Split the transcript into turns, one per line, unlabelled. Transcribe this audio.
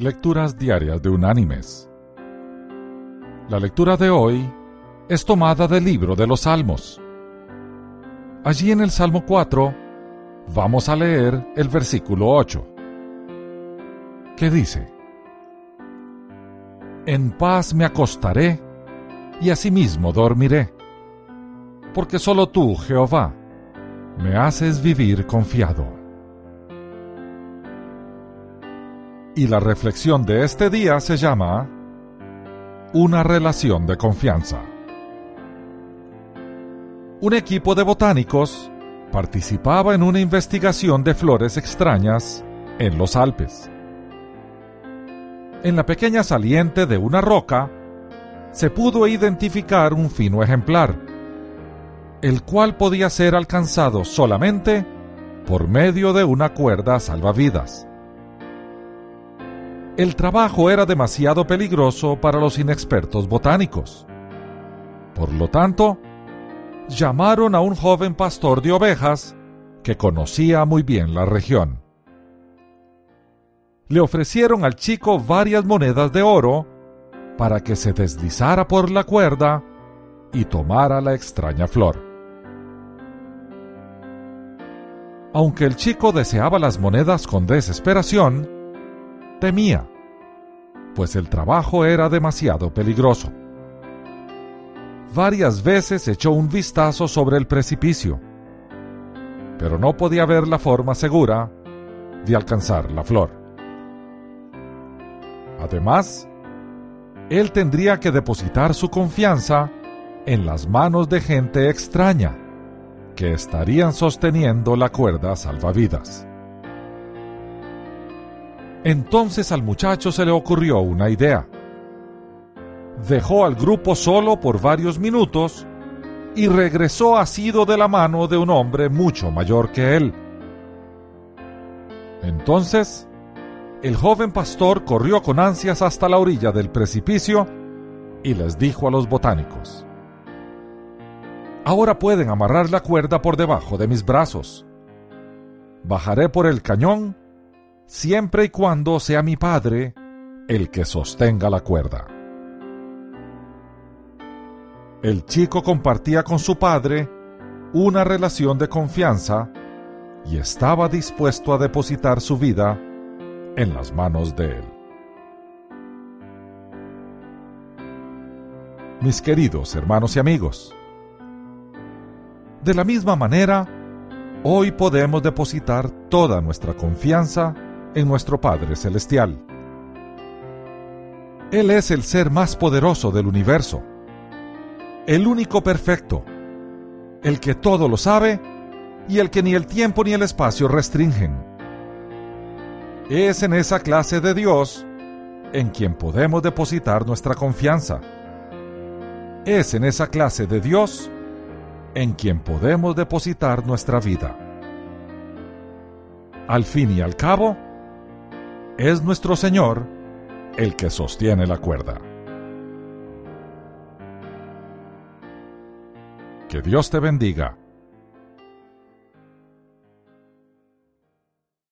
Lecturas Diarias de Unánimes. La lectura de hoy es tomada del libro de los Salmos. Allí en el Salmo 4 vamos a leer el versículo 8, que dice, En paz me acostaré y asimismo dormiré, porque solo tú, Jehová, me haces vivir confiado. Y la reflexión de este día se llama Una relación de confianza. Un equipo de botánicos participaba en una investigación de flores extrañas en los Alpes. En la pequeña saliente de una roca se pudo identificar un fino ejemplar, el cual podía ser alcanzado solamente por medio de una cuerda salvavidas el trabajo era demasiado peligroso para los inexpertos botánicos. Por lo tanto, llamaron a un joven pastor de ovejas que conocía muy bien la región. Le ofrecieron al chico varias monedas de oro para que se deslizara por la cuerda y tomara la extraña flor. Aunque el chico deseaba las monedas con desesperación, temía, pues el trabajo era demasiado peligroso. Varias veces echó un vistazo sobre el precipicio, pero no podía ver la forma segura de alcanzar la flor. Además, él tendría que depositar su confianza en las manos de gente extraña que estarían sosteniendo la cuerda salvavidas. Entonces al muchacho se le ocurrió una idea. Dejó al grupo solo por varios minutos y regresó asido de la mano de un hombre mucho mayor que él. Entonces, el joven pastor corrió con ansias hasta la orilla del precipicio y les dijo a los botánicos, Ahora pueden amarrar la cuerda por debajo de mis brazos. Bajaré por el cañón siempre y cuando sea mi Padre el que sostenga la cuerda. El chico compartía con su padre una relación de confianza y estaba dispuesto a depositar su vida en las manos de él. Mis queridos hermanos y amigos, de la misma manera, hoy podemos depositar toda nuestra confianza en nuestro Padre Celestial. Él es el ser más poderoso del universo, el único perfecto, el que todo lo sabe y el que ni el tiempo ni el espacio restringen. Es en esa clase de Dios en quien podemos depositar nuestra confianza. Es en esa clase de Dios en quien podemos depositar nuestra vida. Al fin y al cabo, es nuestro Señor el que sostiene la cuerda. Que Dios te bendiga